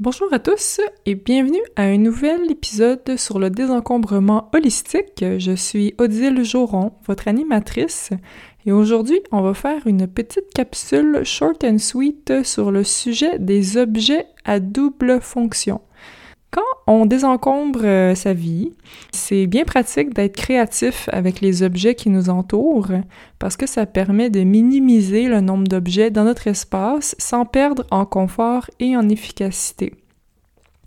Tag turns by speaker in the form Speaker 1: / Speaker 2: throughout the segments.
Speaker 1: Bonjour à tous et bienvenue à un nouvel épisode sur le désencombrement holistique. Je suis Odile Joron, votre animatrice, et aujourd'hui on va faire une petite capsule short and sweet sur le sujet des objets à double fonction. On désencombre euh, sa vie, c'est bien pratique d'être créatif avec les objets qui nous entourent parce que ça permet de minimiser le nombre d'objets dans notre espace sans perdre en confort et en efficacité.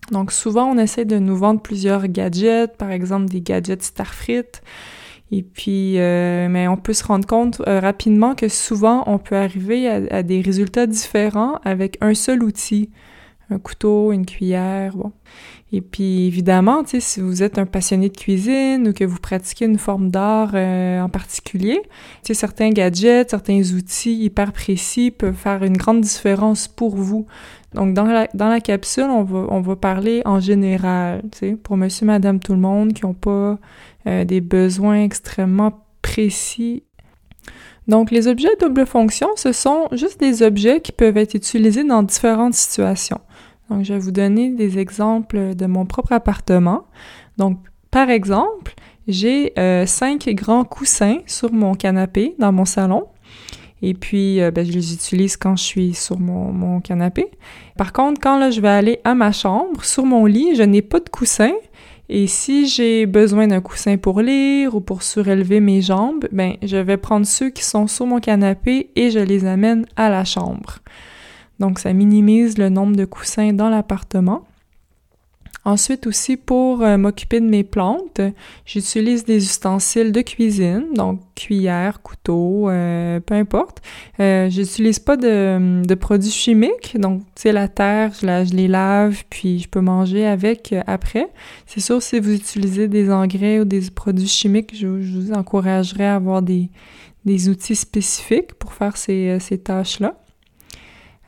Speaker 1: Donc souvent, on essaie de nous vendre plusieurs gadgets, par exemple des gadgets Starfrit, et puis, euh, mais on peut se rendre compte euh, rapidement que souvent, on peut arriver à, des résultats différents avec un seul outil un couteau, une cuillère, bon. Et puis évidemment, si vous êtes un passionné de cuisine ou que vous pratiquez une forme d'art euh, en particulier, certains gadgets, certains outils hyper précis peuvent faire une grande différence pour vous. Donc dans la, dans la capsule, on va, on va parler en général, pour monsieur, madame, tout le monde qui n'ont pas euh, des besoins extrêmement précis donc, les objets à double fonction, ce sont juste des objets qui peuvent être utilisés dans différentes situations. Donc, je vais vous donner des exemples de mon propre appartement. Donc, par exemple, j'ai euh, cinq grands coussins sur mon canapé dans mon salon. Et puis, euh, ben, je les utilise quand je suis sur mon, canapé. Par contre, quand je vais aller à ma chambre, sur mon lit, je n'ai pas de coussin. Et si j'ai besoin d'un coussin pour lire ou pour surélever mes jambes, ben, je vais prendre ceux qui sont sur mon canapé et je les amène à la chambre. Donc, ça minimise le nombre de coussins dans l'appartement. Ensuite aussi, pour euh, m'occuper de mes plantes, j'utilise des ustensiles de cuisine, donc cuillère, couteau, euh, peu importe. Euh, j'utilise pas de, produits chimiques, donc tu sais la terre, je, la, je, les lave puis je peux manger avec après. C'est sûr si vous utilisez des engrais ou des produits chimiques, je, vous encouragerais à avoir des, des outils spécifiques pour faire ces, ces tâches-là.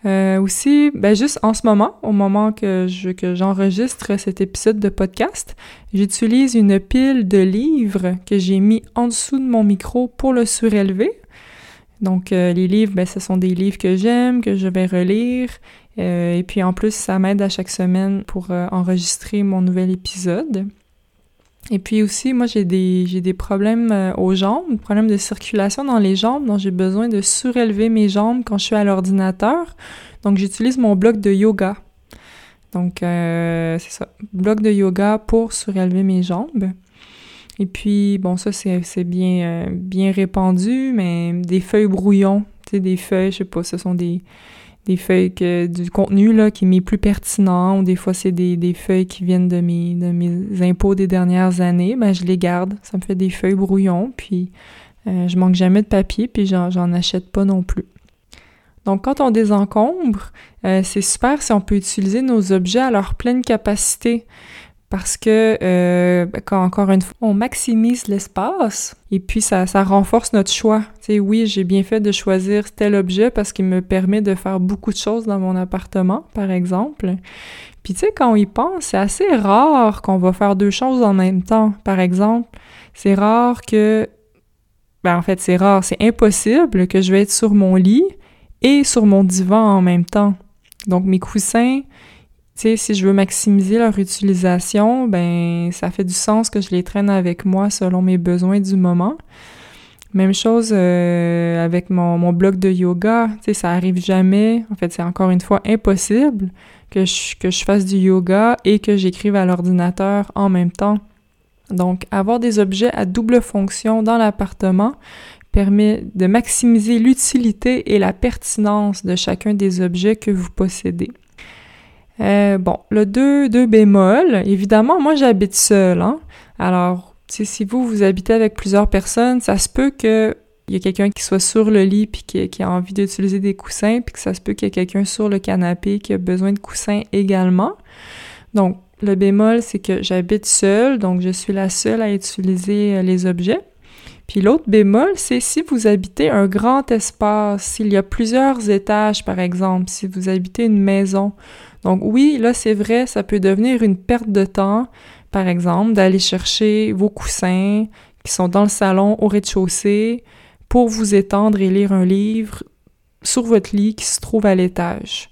Speaker 1: Euh, aussi, ben juste en ce moment, au moment que je que j'enregistre cet épisode de podcast, j'utilise une pile de livres que j'ai mis en dessous de mon micro pour le surélever. Donc euh, les livres, ben ce sont des livres que j'aime, que je vais relire, euh, et puis en plus ça m'aide à chaque semaine pour enregistrer mon nouvel épisode. Et puis aussi, moi, j'ai des, j'ai des problèmes euh, aux jambes, problèmes de circulation dans les jambes, donc j'ai besoin de surélever mes jambes quand je suis à l'ordinateur. Donc, j'utilise mon bloc de yoga. Donc, euh, c'est ça, bloc de yoga pour surélever mes jambes. Et puis, bon, ça, c'est, c'est bien, euh, bien répandu, mais des feuilles brouillons, tu sais, des feuilles, je sais pas, ce sont des des feuilles que du contenu là qui m'est plus pertinent ou des fois c'est des, des, feuilles qui viennent de mes de mes impôts des dernières années ben je les garde. Ça me fait des feuilles brouillons puis euh, je manque jamais de papier puis j'en achète pas non plus. Donc quand on désencombre euh, c'est super si on peut utiliser nos objets à leur pleine capacité parce que euh, ben, encore une fois on maximise l'espace et puis ça, renforce notre choix. Oui, j'ai bien fait de choisir tel objet parce qu'il me permet de faire beaucoup de choses dans mon appartement, par exemple. Puis tu sais, quand on y pense, c'est assez rare qu'on va faire deux choses en même temps. Par exemple, c'est rare que ben en fait, c'est rare, c'est impossible que je vais être sur mon lit et sur mon divan en même temps. Donc mes coussins, sais, si je veux maximiser leur utilisation, ben ça fait du sens que je les traîne avec moi selon mes besoins du moment. Même chose euh, avec mon, mon bloc de yoga, tu sais, ça arrive jamais. En fait, c'est encore une fois impossible que je, que je fasse du yoga et que j'écrive à l'ordinateur en même temps. Donc, avoir des objets à double fonction dans l'appartement permet de maximiser l'utilité et la pertinence de chacun des objets que vous possédez. Euh, bon, le 2, 2 bémol, évidemment, moi j'habite seule, hein. Alors, si vous, vous habitez avec plusieurs personnes, ça se peut que il y a quelqu'un qui soit sur le lit puis qui, qui a envie d'utiliser des coussins, puis que ça se peut qu'il y ait quelqu'un sur le canapé qui a besoin de coussins également. Donc, le bémol, c'est que j'habite seule, donc je suis la seule à utiliser euh, les objets. Puis l'autre bémol, c'est si vous habitez un grand espace, s'il y a plusieurs étages, par exemple, si vous habitez une maison, donc oui, là c'est vrai, ça peut devenir une perte de temps, par exemple, d'aller chercher vos coussins qui sont dans le salon au rez-de-chaussée pour vous étendre et lire un livre sur votre lit qui se trouve à l'étage.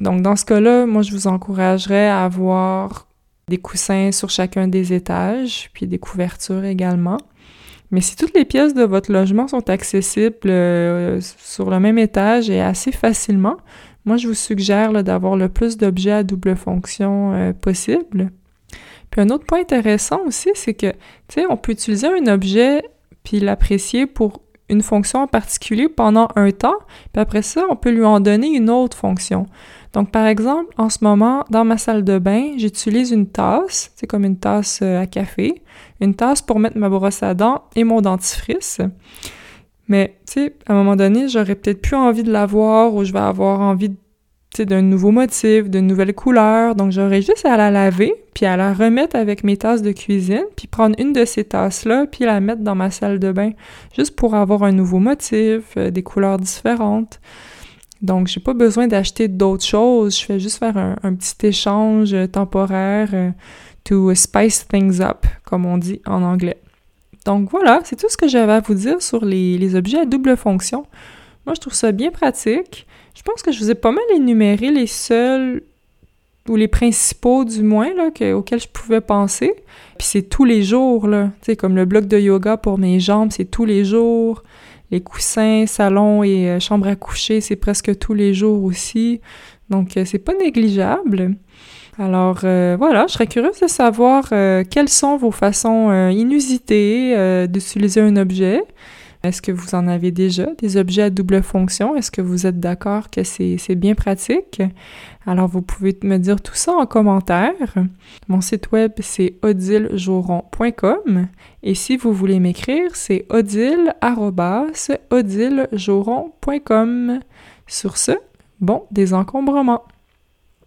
Speaker 1: Donc dans ce cas-là, moi je vous encouragerais à avoir des coussins sur chacun des étages, puis des couvertures également. Mais si toutes les pièces de votre logement sont accessibles euh, sur le même étage et assez facilement, moi je vous suggère d'avoir le plus d'objets à double fonction euh, possible. Puis un autre point intéressant aussi, c'est que, tu sais, on peut utiliser un objet puis l'apprécier pour une fonction en particulier pendant un temps, puis après ça, on peut lui en donner une autre fonction. Donc, par exemple, en ce moment, dans ma salle de bain, j'utilise une tasse, c'est comme une tasse euh, à café, une tasse pour mettre ma brosse à dents et mon dentifrice. Mais, tu sais, à un moment donné, j'aurais peut-être plus envie de l'avoir ou je vais avoir envie d'un nouveau motif, d'une nouvelle couleur. Donc, j'aurais juste à la laver, puis à la remettre avec mes tasses de cuisine, puis prendre une de ces tasses-là, puis la mettre dans ma salle de bain, juste pour avoir un nouveau motif, euh, des couleurs différentes. Donc, j'ai pas besoin d'acheter d'autres choses. Je fais juste faire un, petit échange euh, temporaire euh, to spice things up, comme on dit en anglais. Donc voilà, c'est tout ce que j'avais à vous dire sur les, objets à double fonction. Moi, je trouve ça bien pratique. Je pense que je vous ai pas mal énuméré les seuls ou les principaux du moins là, auxquels je pouvais penser. Puis c'est tous les jours, là. Tu sais, comme le bloc de yoga pour mes jambes, c'est tous les jours les coussins, salon et euh, chambre à coucher, c'est presque tous les jours aussi. Donc, euh, c'est pas négligeable. Alors euh, voilà, je serais curieuse de savoir quelles sont vos façons inusitées d'utiliser un objet. Est-ce que vous en avez déjà des objets à double fonction? Est-ce que vous êtes d'accord que c'est bien pratique? Alors, vous pouvez me dire tout ça en commentaire. Mon site web, c'est odilejauron.com et si vous voulez m'écrire, c'est odile.odilejauron.com. Sur ce, bon désencombrement!